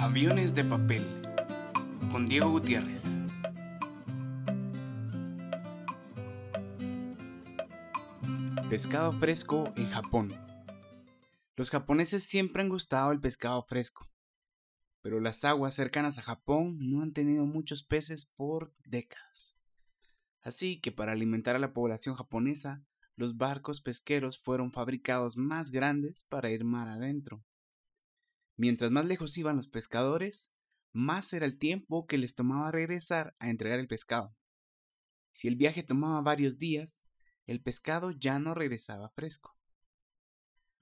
Aviones de papel con Diego Gutiérrez. Pescado fresco en Japón. Los japoneses siempre han gustado el pescado fresco, pero las aguas cercanas a Japón no han tenido muchos peces por décadas. Así que para alimentar a la población japonesa, los barcos pesqueros fueron fabricados más grandes para ir mar adentro. Mientras más lejos iban los pescadores, más era el tiempo que les tomaba regresar a entregar el pescado. Si el viaje tomaba varios días, el pescado ya no regresaba fresco.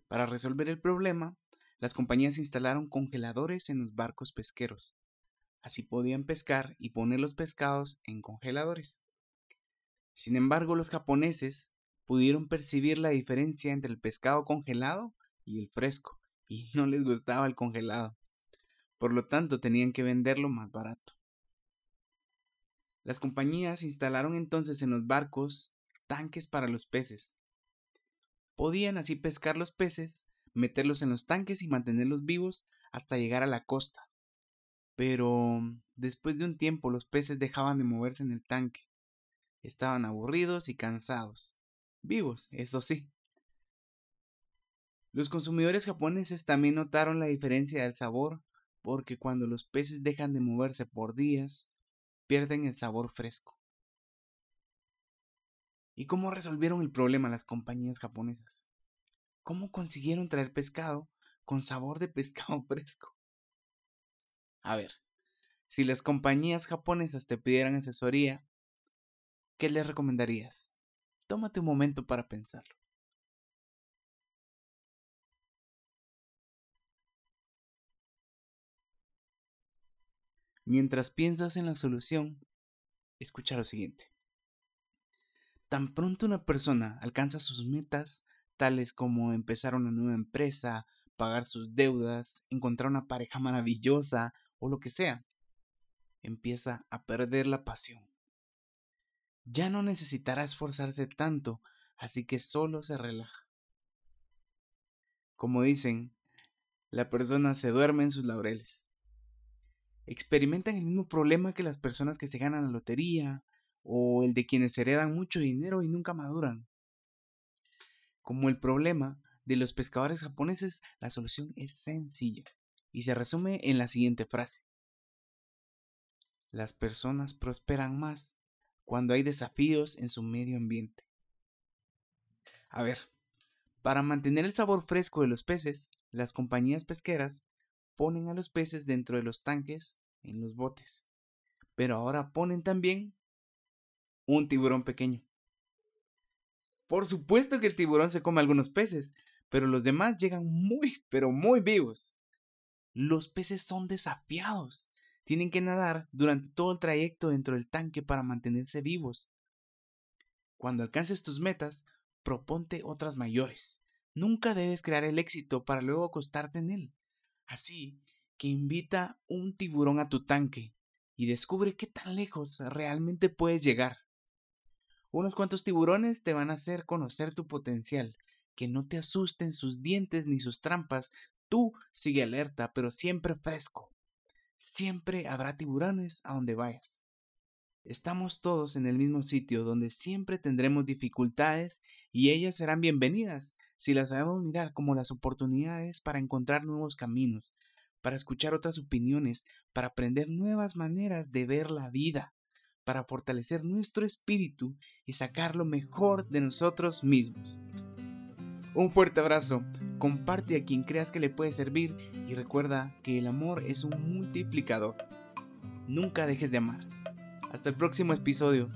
Para resolver el problema, las compañías instalaron congeladores en los barcos pesqueros. Así podían pescar y poner los pescados en congeladores. Sin embargo, los japoneses pudieron percibir la diferencia entre el pescado congelado y el fresco, y no les gustaba el congelado. Por lo tanto, tenían que venderlo más barato. Las compañías instalaron entonces en los barcos tanques para los peces. Podían así pescar los peces, meterlos en los tanques y mantenerlos vivos hasta llegar a la costa. Pero después de un tiempo los peces dejaban de moverse en el tanque. Estaban aburridos y cansados vivos, eso sí. Los consumidores japoneses también notaron la diferencia del sabor porque cuando los peces dejan de moverse por días, pierden el sabor fresco. ¿Y cómo resolvieron el problema las compañías japonesas? ¿Cómo consiguieron traer pescado con sabor de pescado fresco? A ver, si las compañías japonesas te pidieran asesoría, ¿qué les recomendarías? Tómate un momento para pensarlo. Mientras piensas en la solución, escucha lo siguiente. Tan pronto una persona alcanza sus metas, tales como empezar una nueva empresa, pagar sus deudas, encontrar una pareja maravillosa o lo que sea, empieza a perder la pasión ya no necesitará esforzarse tanto, así que solo se relaja. Como dicen, la persona se duerme en sus laureles. Experimentan el mismo problema que las personas que se ganan la lotería o el de quienes heredan mucho dinero y nunca maduran. Como el problema de los pescadores japoneses, la solución es sencilla y se resume en la siguiente frase. Las personas prosperan más cuando hay desafíos en su medio ambiente. A ver, para mantener el sabor fresco de los peces, las compañías pesqueras ponen a los peces dentro de los tanques en los botes. Pero ahora ponen también un tiburón pequeño. Por supuesto que el tiburón se come algunos peces, pero los demás llegan muy, pero muy vivos. Los peces son desafiados tienen que nadar durante todo el trayecto dentro del tanque para mantenerse vivos. Cuando alcances tus metas, proponte otras mayores. Nunca debes crear el éxito para luego acostarte en él. Así que invita un tiburón a tu tanque y descubre qué tan lejos realmente puedes llegar. Unos cuantos tiburones te van a hacer conocer tu potencial, que no te asusten sus dientes ni sus trampas. Tú sigue alerta, pero siempre fresco. Siempre habrá tiburones a donde vayas. Estamos todos en el mismo sitio donde siempre tendremos dificultades y ellas serán bienvenidas si las sabemos mirar como las oportunidades para encontrar nuevos caminos, para escuchar otras opiniones, para aprender nuevas maneras de ver la vida, para fortalecer nuestro espíritu y sacar lo mejor de nosotros mismos. Un fuerte abrazo, comparte a quien creas que le puede servir y recuerda que el amor es un multiplicador. Nunca dejes de amar. Hasta el próximo episodio.